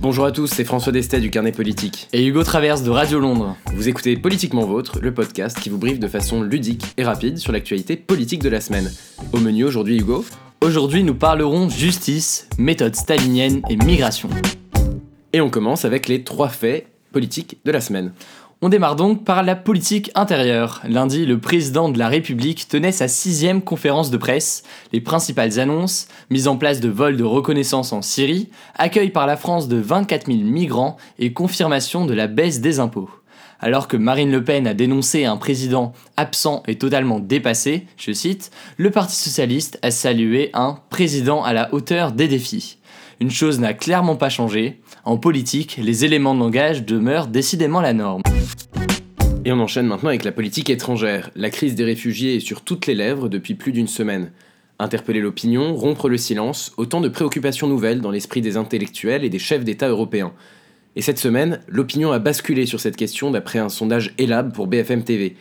Bonjour à tous, c'est François Destet du Carnet Politique. Et Hugo Traverse de Radio Londres. Vous écoutez Politiquement Vôtre, le podcast qui vous briefe de façon ludique et rapide sur l'actualité politique de la semaine. Au menu aujourd'hui, Hugo Aujourd'hui, nous parlerons justice, méthode stalinienne et migration. Et on commence avec les trois faits politiques de la semaine. On démarre donc par la politique intérieure. Lundi, le président de la République tenait sa sixième conférence de presse. Les principales annonces, mise en place de vols de reconnaissance en Syrie, accueil par la France de 24 000 migrants et confirmation de la baisse des impôts. Alors que Marine Le Pen a dénoncé un président absent et totalement dépassé, je cite, le Parti socialiste a salué un président à la hauteur des défis. Une chose n'a clairement pas changé, en politique, les éléments de langage demeurent décidément la norme. Et on enchaîne maintenant avec la politique étrangère. La crise des réfugiés est sur toutes les lèvres depuis plus d'une semaine. Interpeller l'opinion, rompre le silence, autant de préoccupations nouvelles dans l'esprit des intellectuels et des chefs d'État européens. Et cette semaine, l'opinion a basculé sur cette question d'après un sondage ELAB pour BFM TV.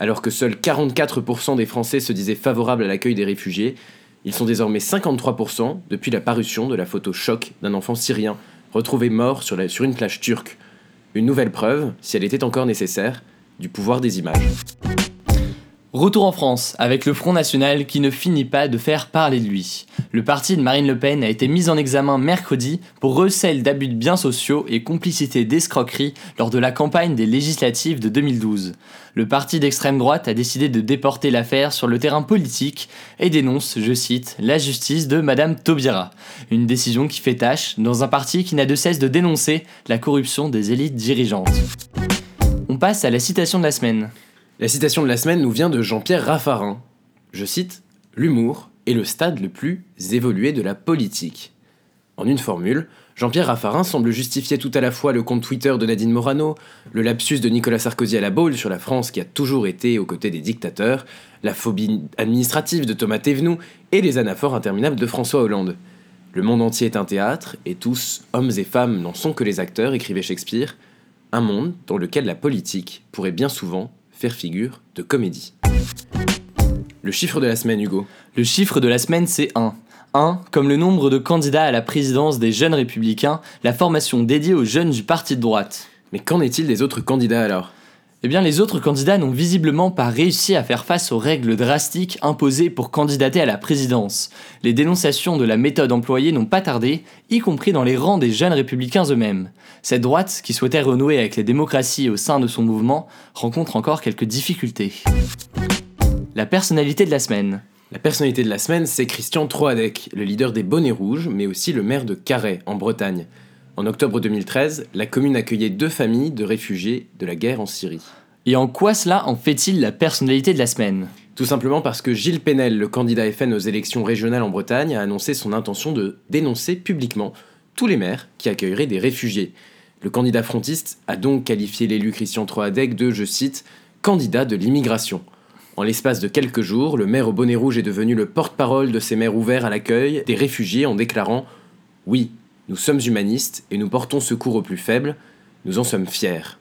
Alors que seuls 44% des Français se disaient favorables à l'accueil des réfugiés, ils sont désormais 53% depuis la parution de la photo choc d'un enfant syrien retrouvé mort sur, sur une plage turque. Une nouvelle preuve, si elle était encore nécessaire, du pouvoir des images. Retour en France, avec le Front National qui ne finit pas de faire parler de lui. Le parti de Marine Le Pen a été mis en examen mercredi pour recel d'abus de biens sociaux et complicité d'escroquerie lors de la campagne des législatives de 2012. Le parti d'extrême droite a décidé de déporter l'affaire sur le terrain politique et dénonce, je cite, la justice de Madame Taubira. Une décision qui fait tâche dans un parti qui n'a de cesse de dénoncer la corruption des élites dirigeantes. On passe à la citation de la semaine. La citation de la semaine nous vient de Jean-Pierre Raffarin. Je cite L'humour est le stade le plus évolué de la politique. En une formule, Jean-Pierre Raffarin semble justifier tout à la fois le compte Twitter de Nadine Morano, le lapsus de Nicolas Sarkozy à la boule sur la France qui a toujours été aux côtés des dictateurs, la phobie administrative de Thomas Thévenoud et les anaphores interminables de François Hollande. Le monde entier est un théâtre, et tous, hommes et femmes, n'en sont que les acteurs, écrivait Shakespeare, un monde dans lequel la politique pourrait bien souvent faire figure de comédie. Le chiffre de la semaine, Hugo. Le chiffre de la semaine, c'est 1. 1. Comme le nombre de candidats à la présidence des jeunes républicains, la formation dédiée aux jeunes du parti de droite. Mais qu'en est-il des autres candidats alors? Eh bien, les autres candidats n'ont visiblement pas réussi à faire face aux règles drastiques imposées pour candidater à la présidence. Les dénonciations de la méthode employée n'ont pas tardé, y compris dans les rangs des jeunes républicains eux-mêmes. Cette droite, qui souhaitait renouer avec les démocraties au sein de son mouvement, rencontre encore quelques difficultés. La personnalité de la semaine. La personnalité de la semaine, c'est Christian Troadec, le leader des Bonnets Rouges, mais aussi le maire de Carhaix, en Bretagne. En octobre 2013, la commune accueillait deux familles de réfugiés de la guerre en Syrie. Et en quoi cela en fait-il la personnalité de la semaine? Tout simplement parce que Gilles Penel, le candidat FN aux élections régionales en Bretagne, a annoncé son intention de dénoncer publiquement tous les maires qui accueilleraient des réfugiés. Le candidat frontiste a donc qualifié l'élu Christian Troadec de, je cite, candidat de l'immigration. En l'espace de quelques jours, le maire au bonnet rouge est devenu le porte-parole de ces maires ouverts à l'accueil des réfugiés en déclarant Oui, nous sommes humanistes et nous portons secours aux plus faibles. Nous en sommes fiers.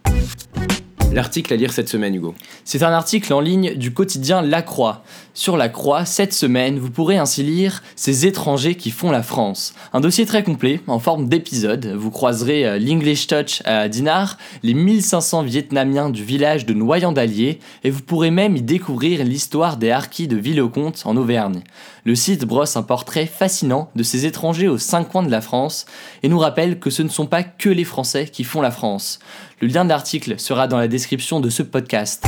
L'article à lire cette semaine, Hugo. C'est un article en ligne du quotidien La Croix. Sur La Croix, cette semaine, vous pourrez ainsi lire Ces étrangers qui font la France. Un dossier très complet, en forme d'épisode. Vous croiserez euh, l'English Touch à Dinar, les 1500 Vietnamiens du village de Noyant-d'Allier, et vous pourrez même y découvrir l'histoire des harkis de Villocomte en Auvergne. Le site brosse un portrait fascinant de ces étrangers aux cinq coins de la France et nous rappelle que ce ne sont pas que les Français qui font la France. Le lien de l'article sera dans la de ce podcast.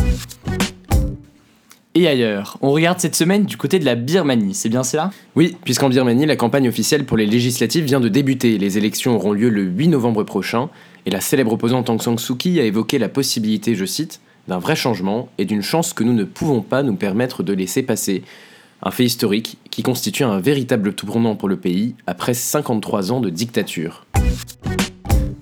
Et ailleurs, on regarde cette semaine du côté de la Birmanie, c'est bien cela? Oui, puisqu'en Birmanie, la campagne officielle pour les législatives vient de débuter. Les élections auront lieu le 8 novembre prochain, et la célèbre opposante Aung San Suu Kyi a évoqué la possibilité, je cite, d'un vrai changement et d'une chance que nous ne pouvons pas nous permettre de laisser passer. Un fait historique qui constitue un véritable tournant pour le pays après 53 ans de dictature.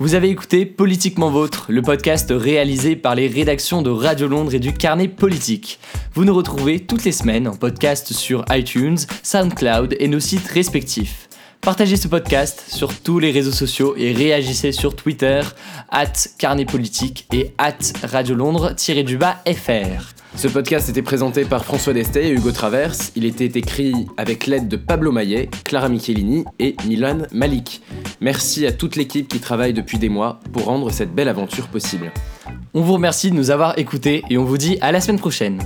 Vous avez écouté Politiquement Vôtre, le podcast réalisé par les rédactions de Radio Londres et du Carnet Politique. Vous nous retrouvez toutes les semaines en podcast sur iTunes, SoundCloud et nos sites respectifs. Partagez ce podcast sur tous les réseaux sociaux et réagissez sur Twitter, at Carnet Politique et at Radio Londres-FR. Ce podcast était présenté par François Destet et Hugo Traverse. Il était écrit avec l'aide de Pablo Maillet, Clara Michelini et Milan Malik. Merci à toute l'équipe qui travaille depuis des mois pour rendre cette belle aventure possible. On vous remercie de nous avoir écoutés et on vous dit à la semaine prochaine.